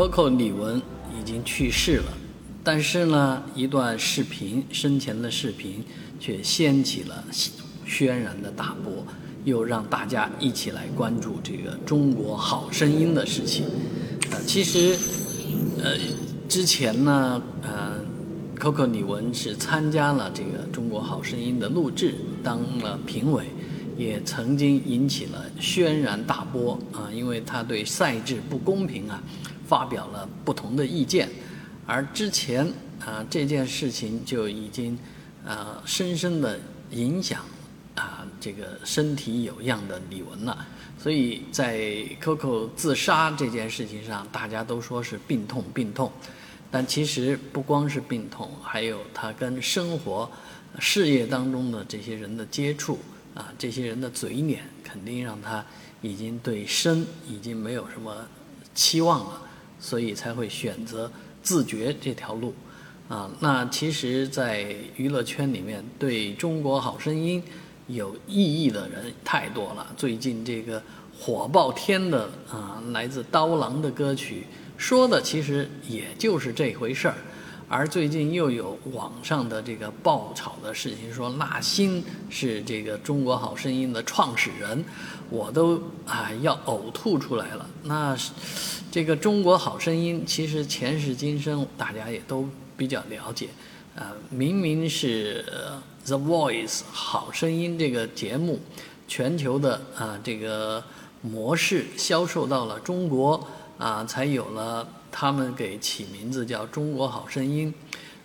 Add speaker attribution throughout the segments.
Speaker 1: Coco 李玟已经去世了，但是呢，一段视频生前的视频却掀起了轩然的大波，又让大家一起来关注这个《中国好声音》的事情。呃，其实，呃，之前呢，呃，Coco 李玟是参加了这个《中国好声音》的录制，当了评委。也曾经引起了轩然大波啊，因为他对赛制不公平啊，发表了不同的意见，而之前啊这件事情就已经啊深深的影响啊这个身体有恙的李玟了，所以在 Coco 自杀这件事情上，大家都说是病痛病痛，但其实不光是病痛，还有他跟生活、事业当中的这些人的接触。啊，这些人的嘴脸肯定让他已经对生已经没有什么期望了，所以才会选择自觉这条路。啊，那其实，在娱乐圈里面，对中国好声音有异议的人太多了。最近这个火爆天的啊，来自刀郎的歌曲，说的其实也就是这回事儿。而最近又有网上的这个爆炒的事情，说那新是这个《中国好声音》的创始人，我都啊要呕吐出来了。那这个《中国好声音》其实前世今生大家也都比较了解，啊，明明是《The Voice》好声音这个节目，全球的啊这个模式销售到了中国啊，才有了。他们给起名字叫《中国好声音》，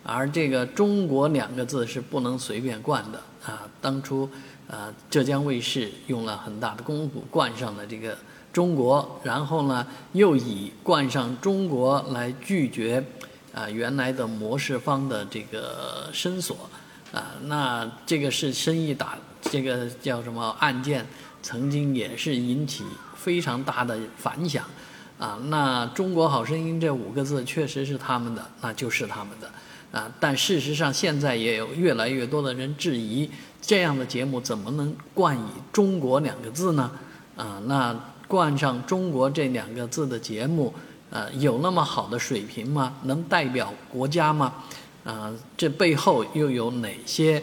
Speaker 1: 而这个“中国”两个字是不能随便冠的啊。当初，呃，浙江卫视用了很大的功夫冠上了这个“中国”，然后呢，又以冠上“中国”来拒绝啊原来的模式方的这个申索啊。那这个是生意打，这个叫什么案件，曾经也是引起非常大的反响。啊，那中国好声音这五个字确实是他们的，那就是他们的，啊，但事实上现在也有越来越多的人质疑，这样的节目怎么能冠以“中国”两个字呢？啊，那冠上“中国”这两个字的节目，呃，有那么好的水平吗？能代表国家吗？啊，这背后又有哪些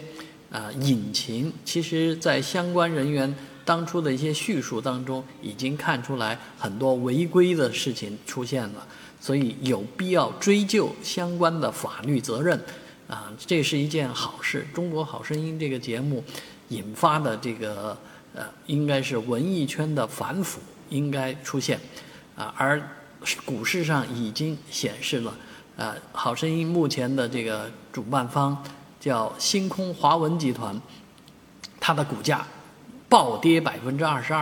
Speaker 1: 啊隐情？其实，在相关人员。当初的一些叙述当中，已经看出来很多违规的事情出现了，所以有必要追究相关的法律责任，啊，这是一件好事。中国好声音这个节目引发的这个呃，应该是文艺圈的反腐应该出现，啊，而股市上已经显示了，啊，好声音目前的这个主办方叫星空华文集团，它的股价。暴跌百分之二十二，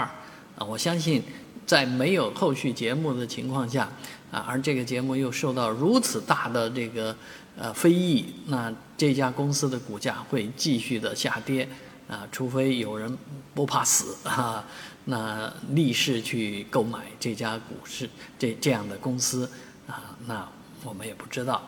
Speaker 1: 啊，我相信，在没有后续节目的情况下，啊，而这个节目又受到如此大的这个呃非议，那这家公司的股价会继续的下跌，啊，除非有人不怕死啊，那立誓去购买这家股市这这样的公司，啊，那我们也不知道。